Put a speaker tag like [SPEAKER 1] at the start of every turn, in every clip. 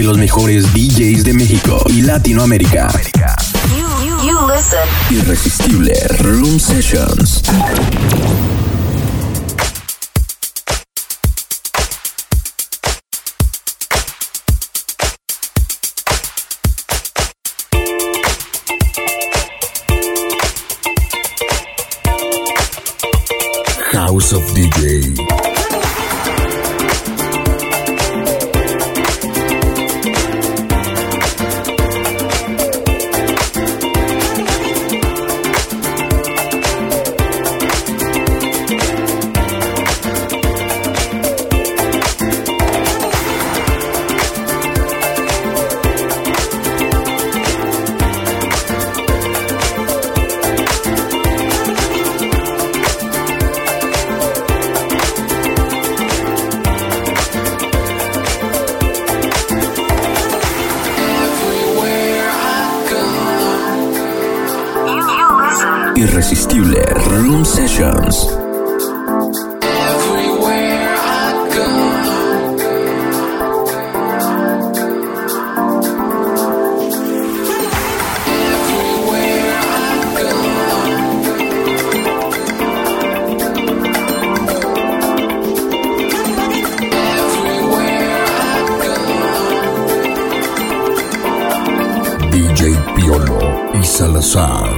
[SPEAKER 1] de los mejores DJs de México y Latinoamérica. Irresistible Room Sessions. House of DJ. Piolo y Salazar.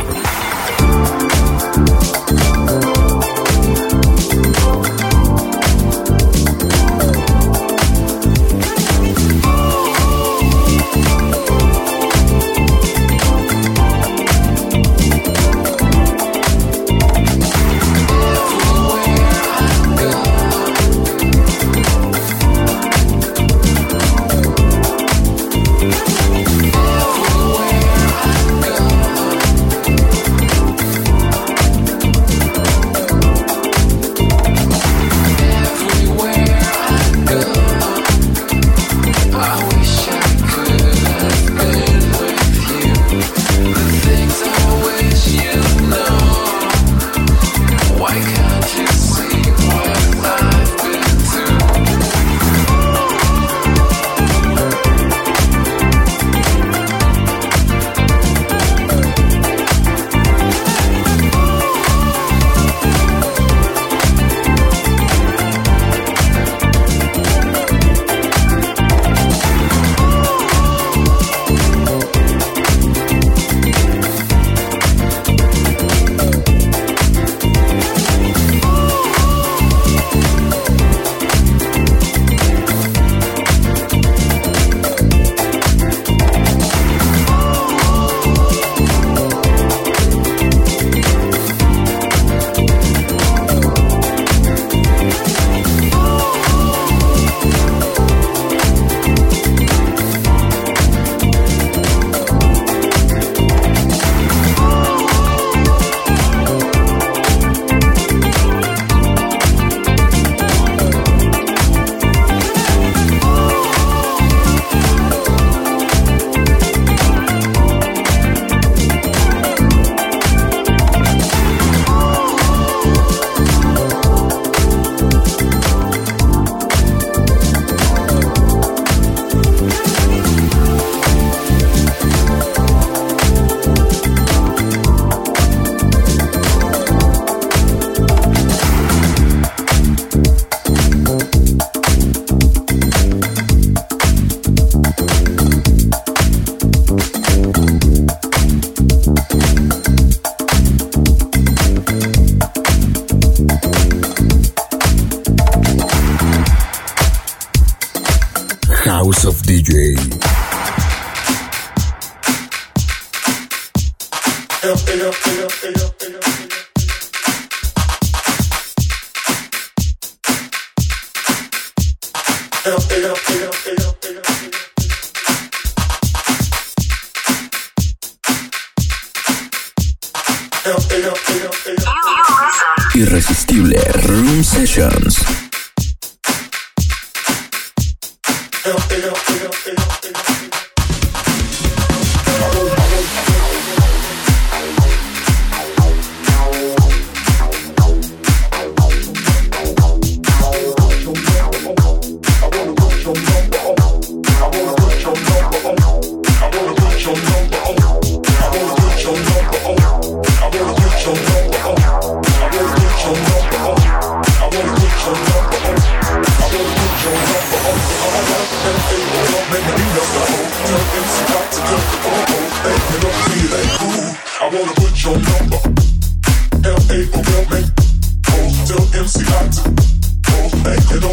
[SPEAKER 2] You and all your mates, man,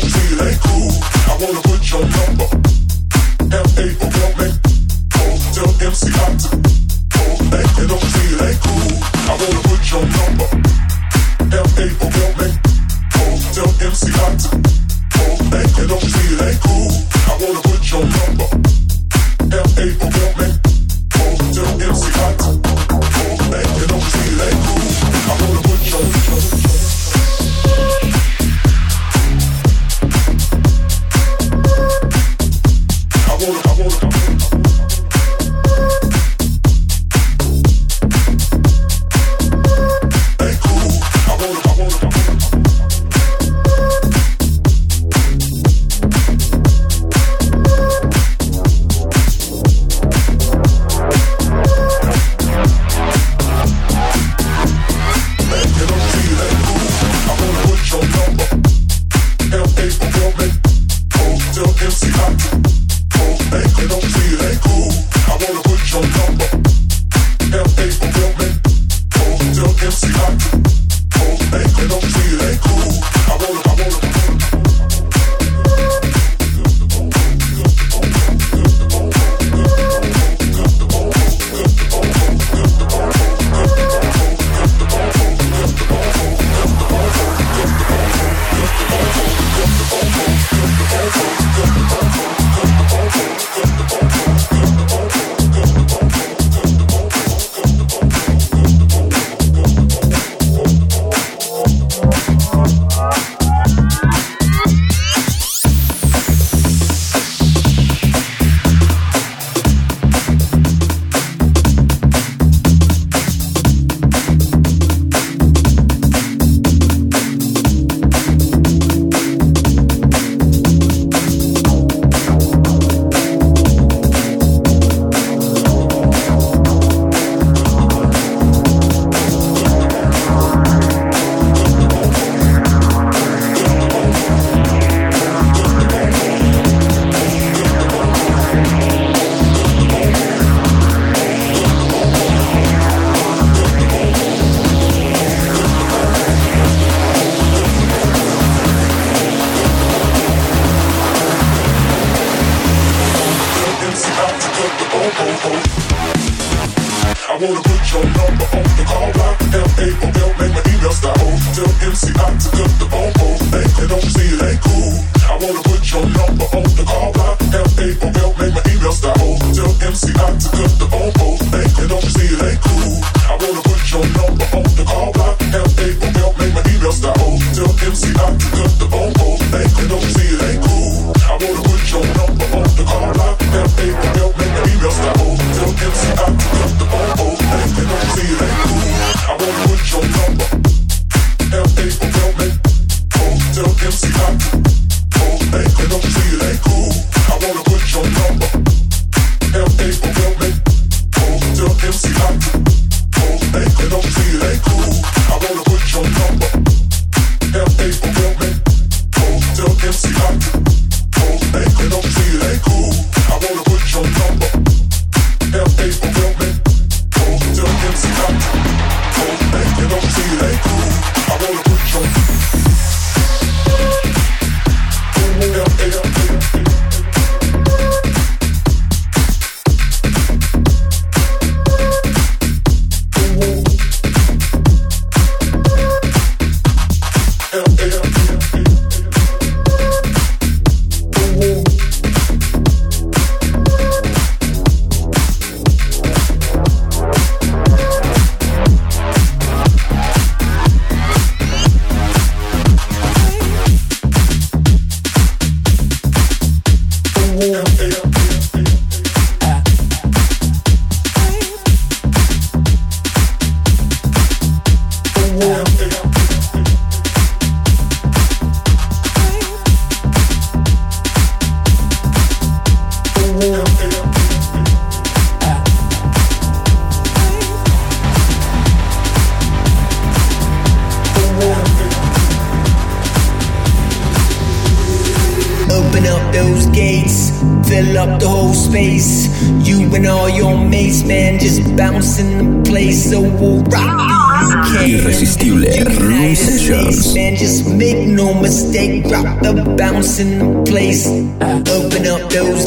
[SPEAKER 2] just bouncing the place. So we'll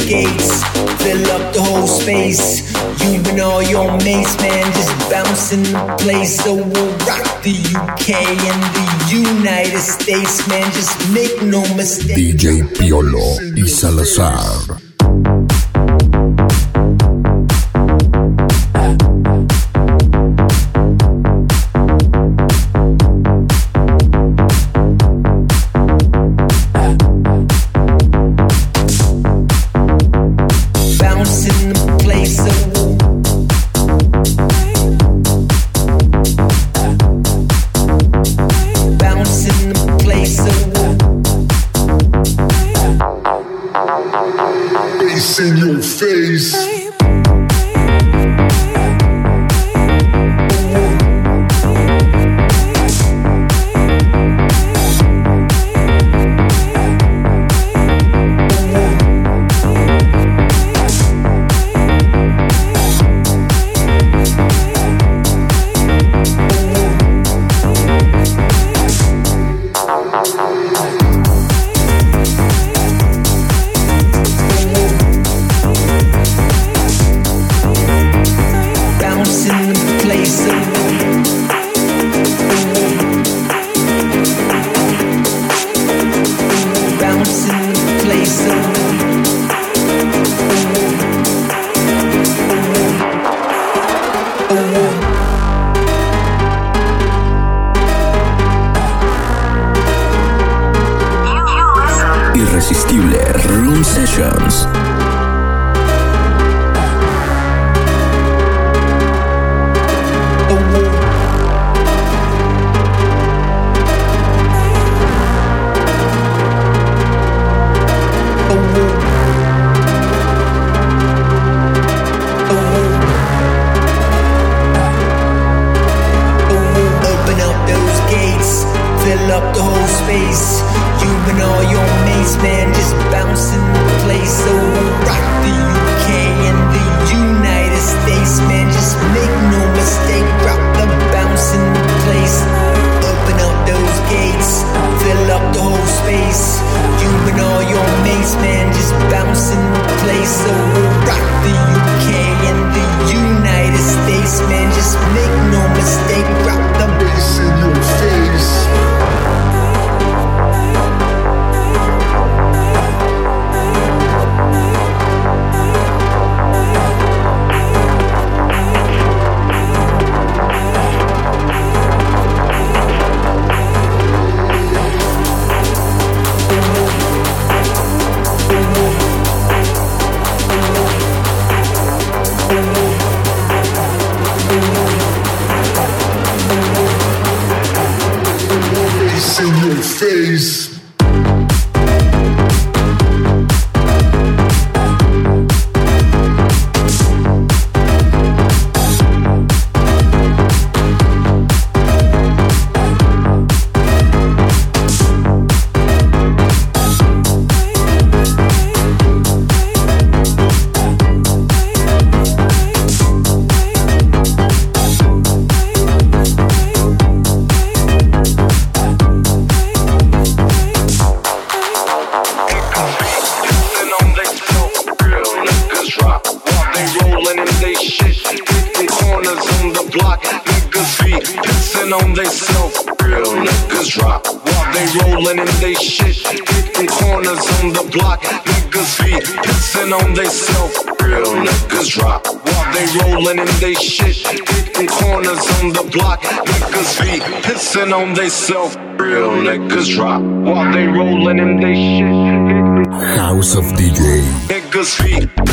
[SPEAKER 3] gates. Fill up the whole space. You and all your mates, man, just bounce in the place. So we'll rock the UK and the United States, man. Just make no mistake.
[SPEAKER 2] DJ Piolo y Salazar. in your face.
[SPEAKER 4] On they self. Real niggas drop while they rolling in they shit.
[SPEAKER 2] House of DJ.
[SPEAKER 4] Niggas feet.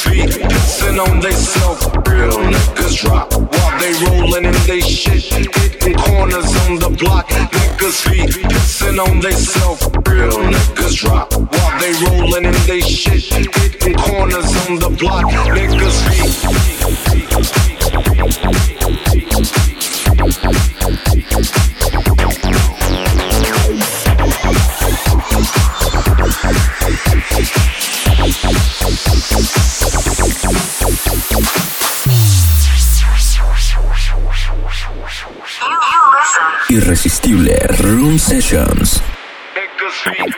[SPEAKER 4] feet, pissing on they. Real niggas drop while they rolling in they shit. Hitting corners on the block. Niggas feet pissing on they. Real niggas drop while they rolling in they shit. Hitting corners on the block. Niggas feet.
[SPEAKER 5] Irresistible Room Sessions.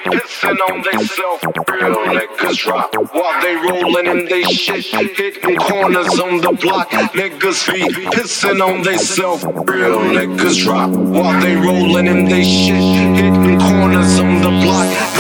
[SPEAKER 4] Pissing on they self, real niggas drop while they rolling in they shit, hitting corners on the block. Niggas be pissing on they self, real niggas drop while they rolling in they shit, hitting corners on the block.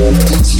[SPEAKER 5] Yes.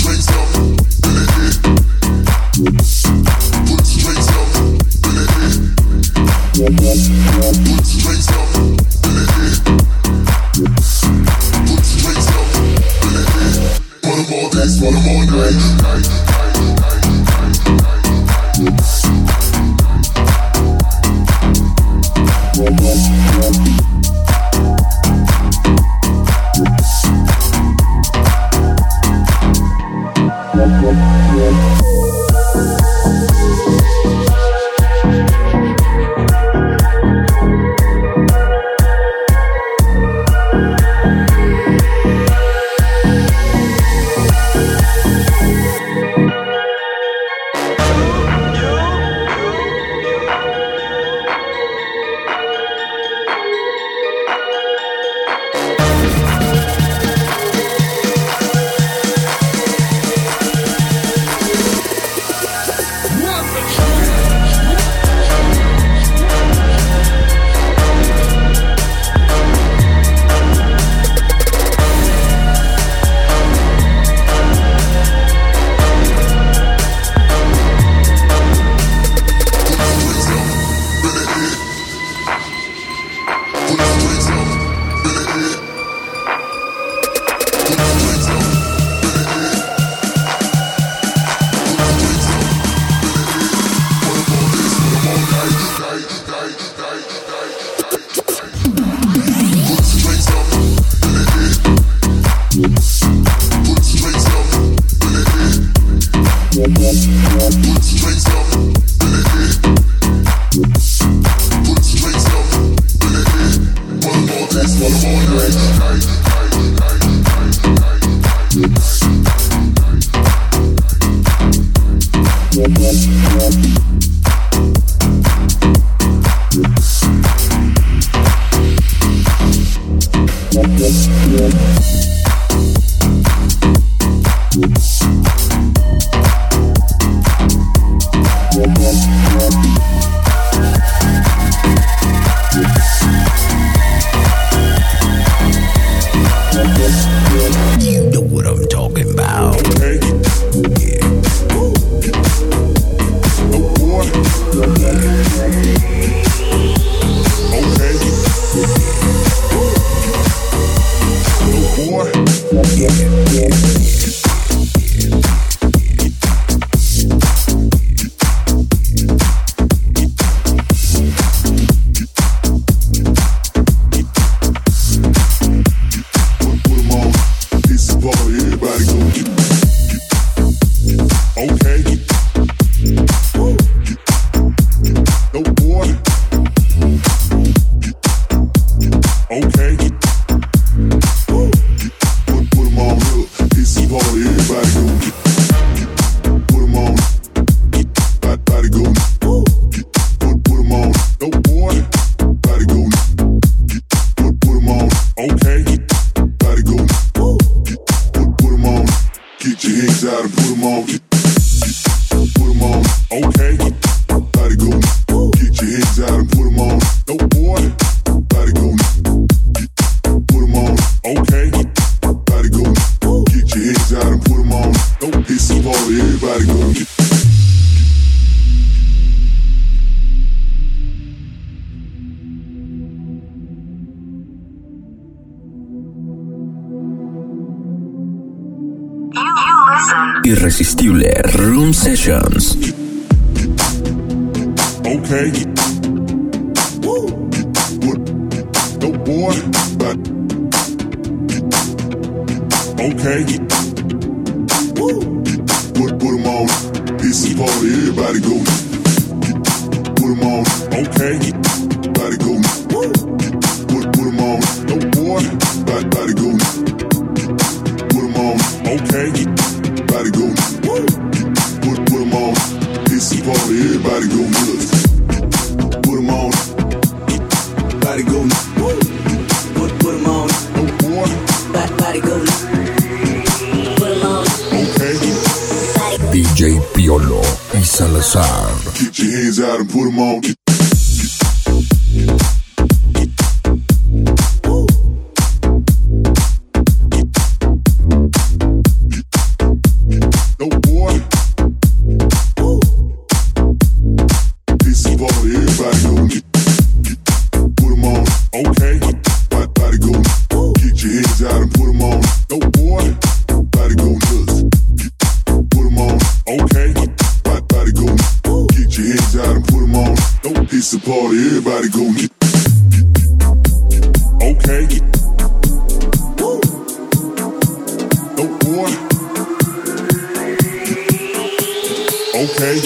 [SPEAKER 5] I like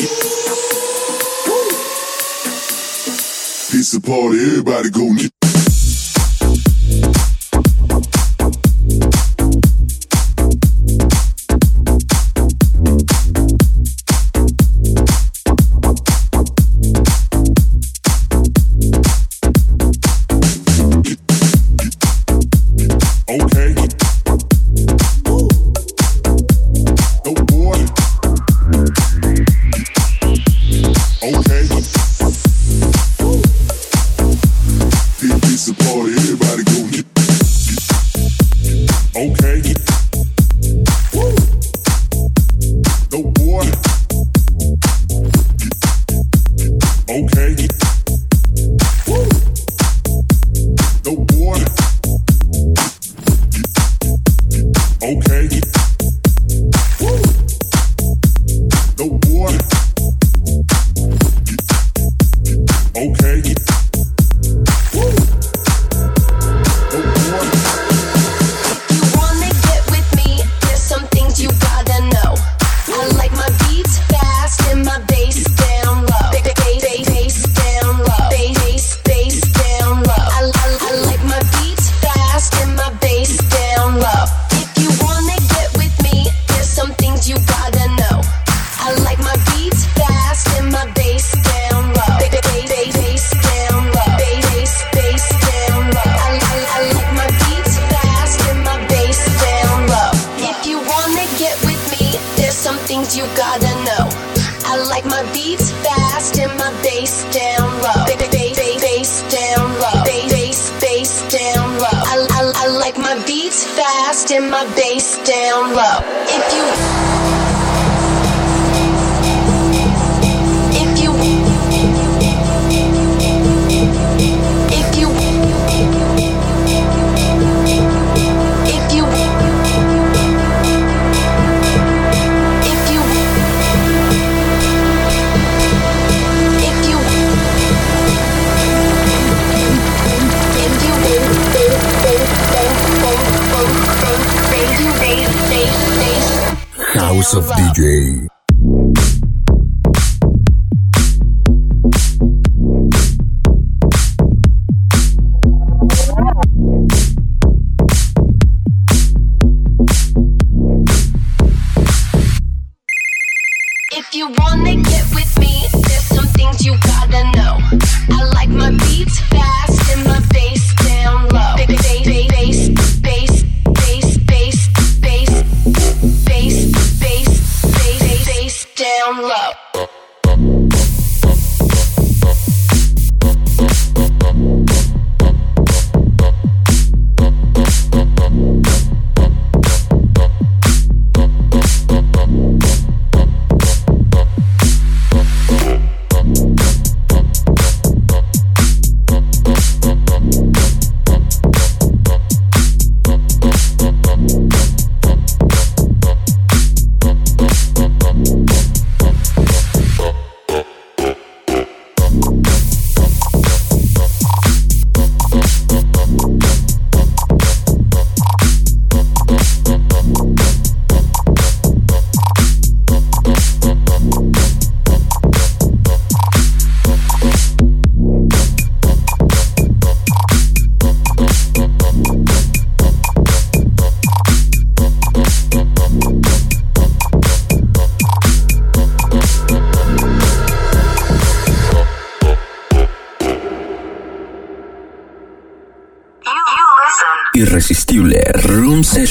[SPEAKER 5] everybody beat down low.
[SPEAKER 3] I, I, I like my beats fast and my bass down low. If you
[SPEAKER 5] House of DJ.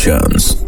[SPEAKER 5] Sessions.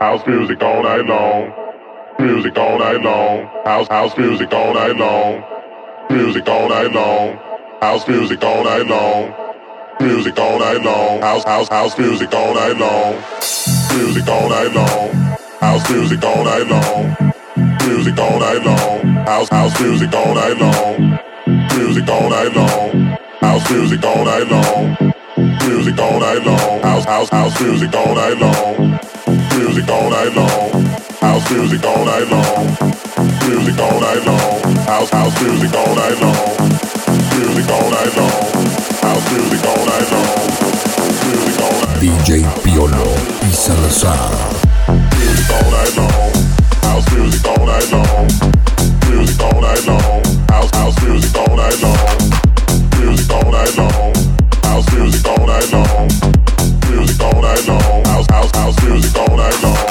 [SPEAKER 6] House music all night long. Music all night long. House house music all night long. Music all night long. House music all night long. Music all night long. House house house music all night long. Music all night long. House music all night long. Music all night long. House house music all night long. Music all night long. House music all night long. Music all night long. House house house music all night long. Music all night long. House music all night long. Music all night long. House house music all night long. Music all night long. House music all night long. Music all night.
[SPEAKER 3] DJ Piolo y Salazar.
[SPEAKER 6] Music all night long. House music all night long. Music all night long. House house music all night long. Music all night long. House music all night long. Music all night long. House house house music all night long.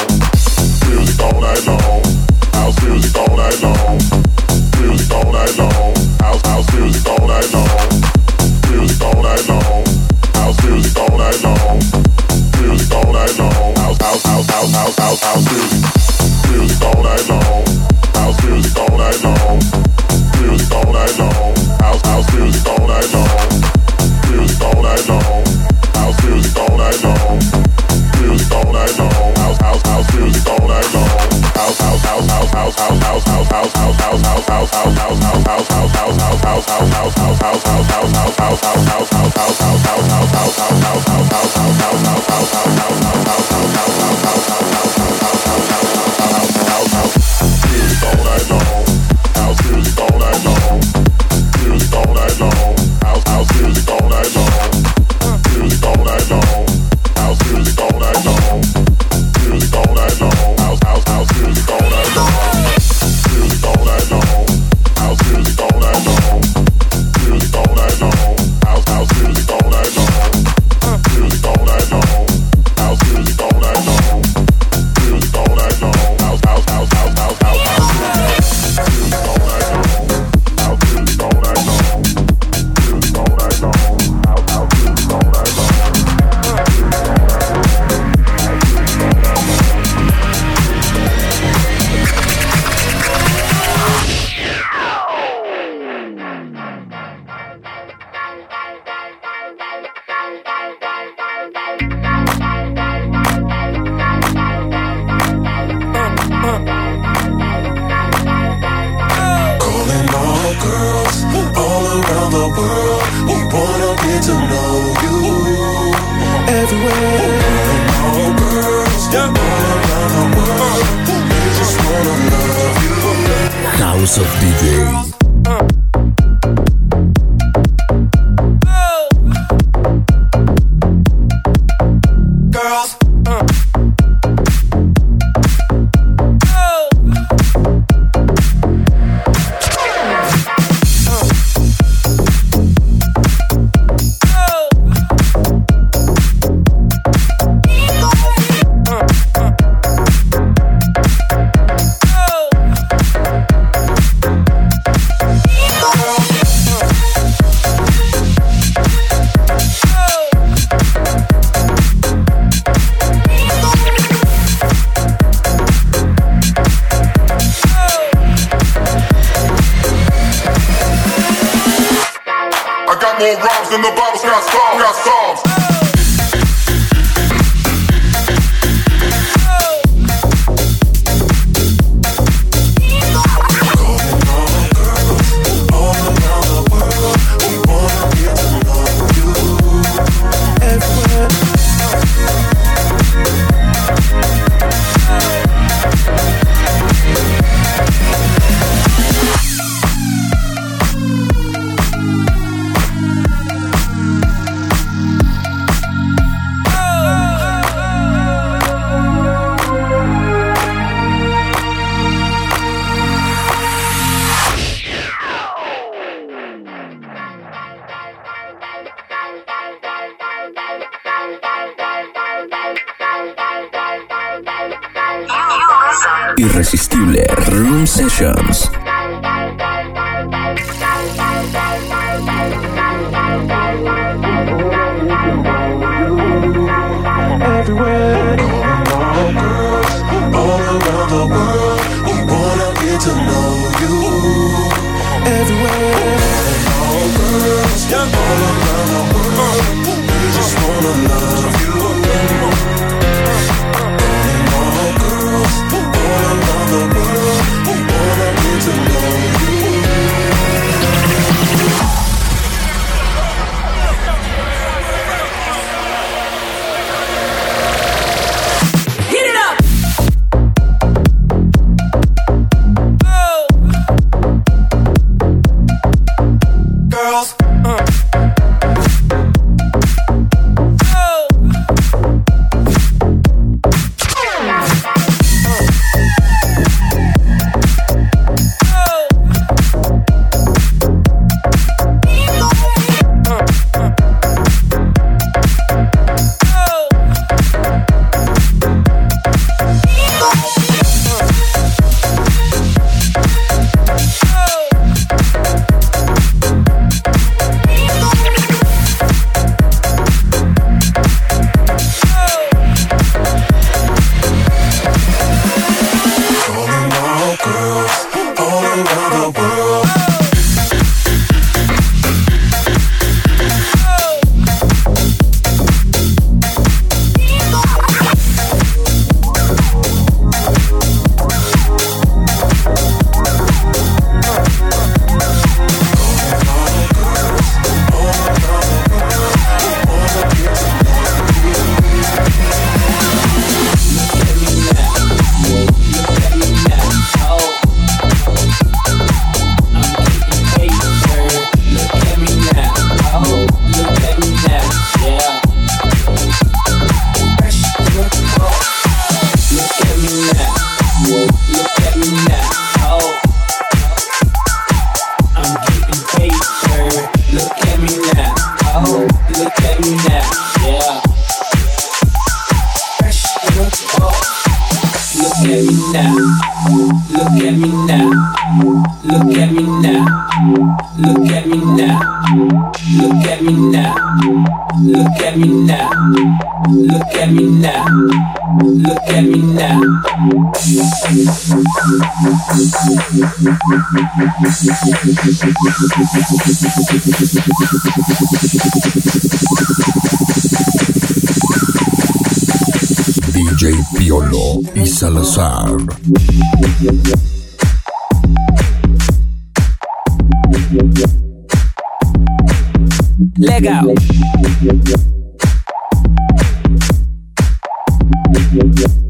[SPEAKER 6] House
[SPEAKER 3] of DJ.
[SPEAKER 7] Look at me now.
[SPEAKER 5] DJ Piolo y Salazar.
[SPEAKER 7] Legal. yeah, yeah.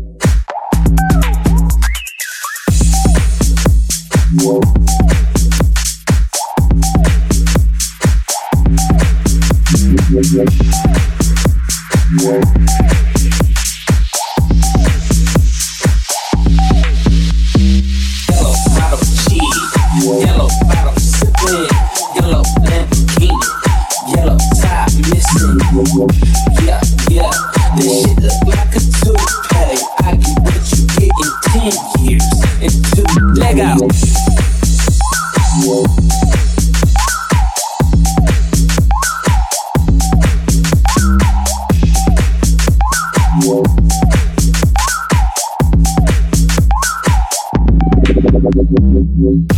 [SPEAKER 7] Thank you.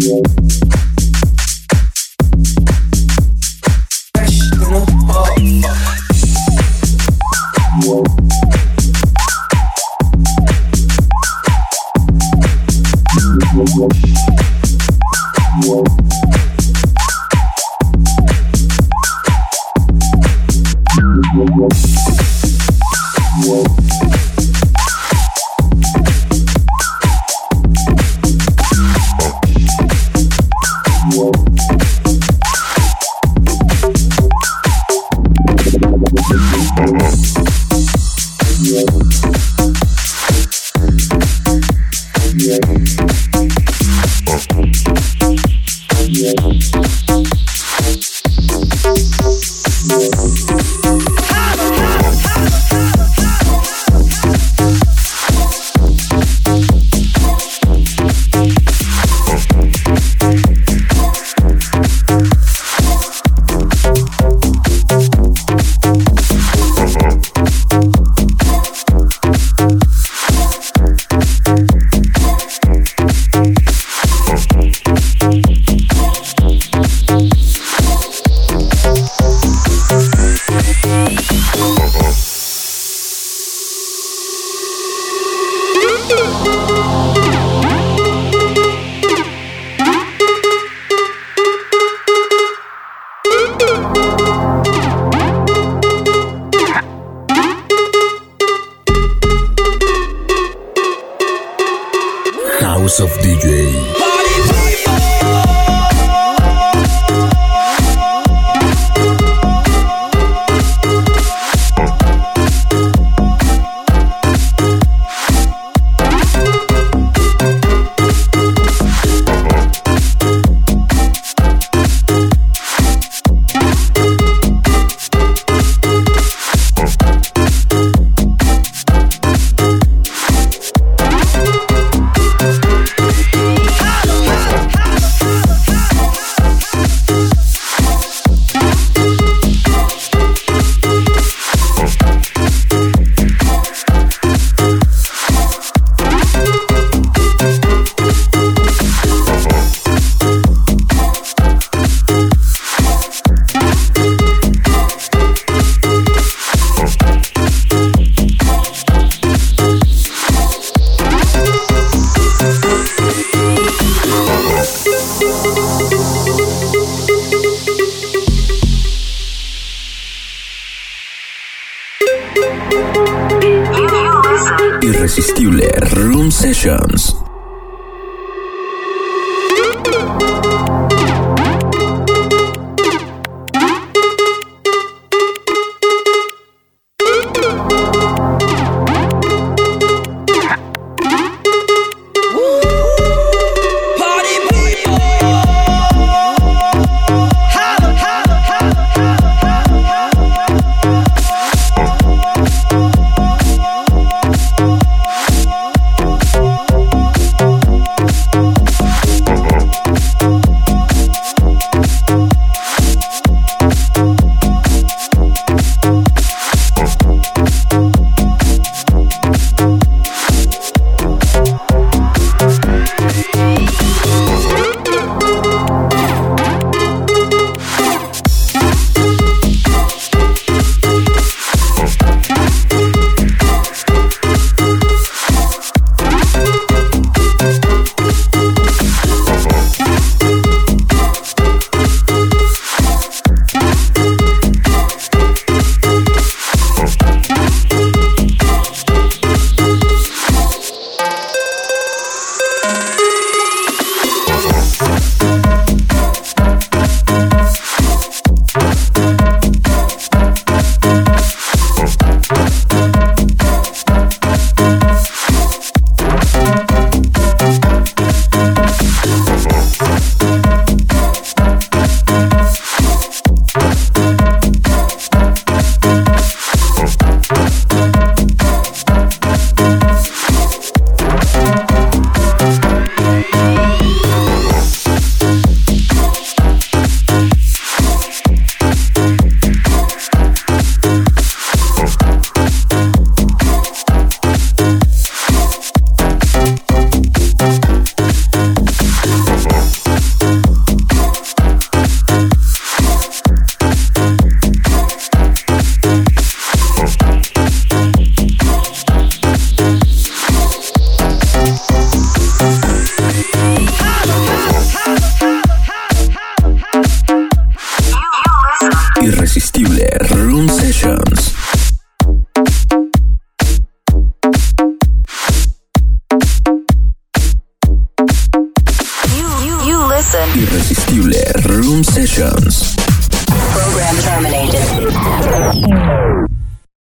[SPEAKER 7] Yeah.